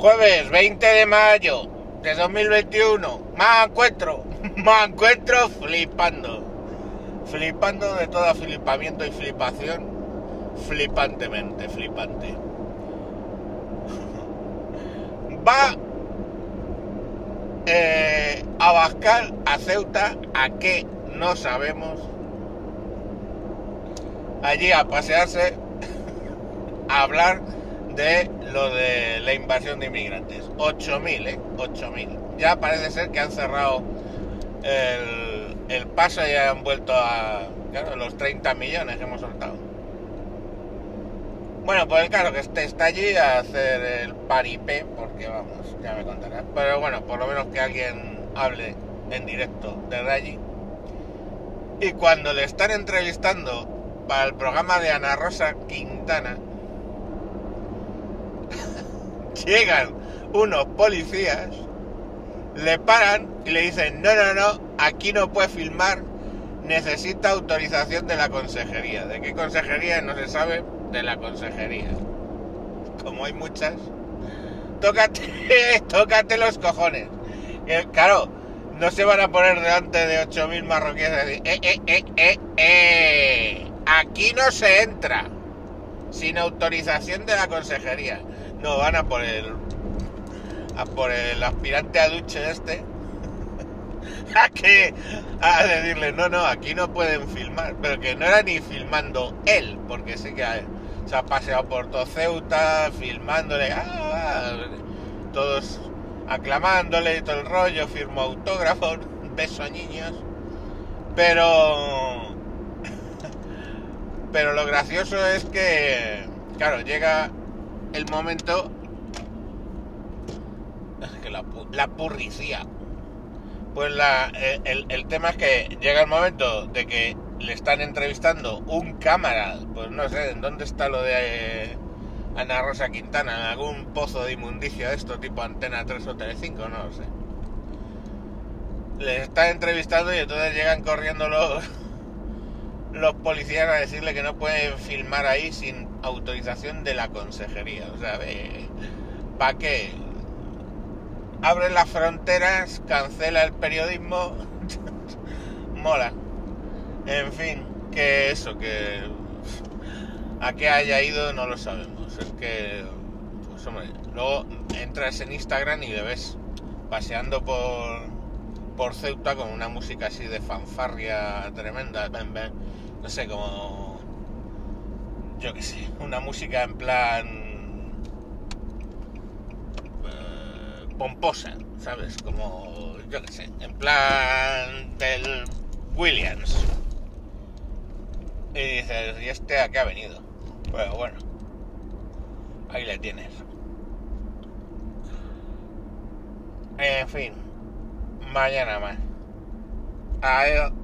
Jueves 20 de mayo de 2021. Me encuentro, me encuentro flipando. Flipando de todo flipamiento y flipación. Flipantemente, flipante. Va eh, a Bascal, a Ceuta, a qué no sabemos. Allí a pasearse, a hablar de lo de la invasión de inmigrantes. 8.000, ¿eh? 8.000. Ya parece ser que han cerrado el, el paso y han vuelto a claro, los 30 millones que hemos soltado. Bueno, pues claro que este está allí a hacer el paripé, porque vamos, ya me contarás. Pero bueno, por lo menos que alguien hable en directo desde allí. Y cuando le están entrevistando para el programa de Ana Rosa Quintana, llegan unos policías, le paran y le dicen, no, no, no, aquí no puede filmar, necesita autorización de la consejería. ¿De qué consejería? No se sabe, de la consejería. Como hay muchas, tócate, tócate los cojones. Eh, claro, no se van a poner delante de 8.000 marroquíes eh, eh, eh, eh, eh, aquí no se entra sin autorización de la consejería. No, van a por el. a por el aspirante a duche este. a a decirle, no, no, aquí no pueden filmar. Pero que no era ni filmando él, porque sí que se ha paseado por todo Ceuta, filmándole. ¡ah! todos aclamándole y todo el rollo, firmó autógrafos, beso a niños. Pero. Pero lo gracioso es que. Claro, llega el momento que la, la purricía pues la, el, el, tema es que llega el momento de que le están entrevistando un cámara. Pues no sé en dónde está lo de eh, Ana Rosa Quintana en algún pozo de inmundicia de esto tipo Antena 3 o Tele5 no lo sé. Les están entrevistando y entonces llegan corriendo los los policías a decirle que no pueden filmar ahí sin autorización de la consejería. O sea, ¿para qué? Abre las fronteras, cancela el periodismo. Mola. En fin, que eso, que a qué haya ido no lo sabemos. Es que, pues hombre, luego entras en Instagram y le ves paseando por, por Ceuta con una música así de fanfarria tremenda. No sé, como yo qué sé, una música en plan eh, pomposa, ¿sabes? Como, yo qué sé, en plan del Williams. Y dices, ¿y este a qué ha venido? Bueno, bueno, ahí le tienes. En fin, mañana más. Adiós.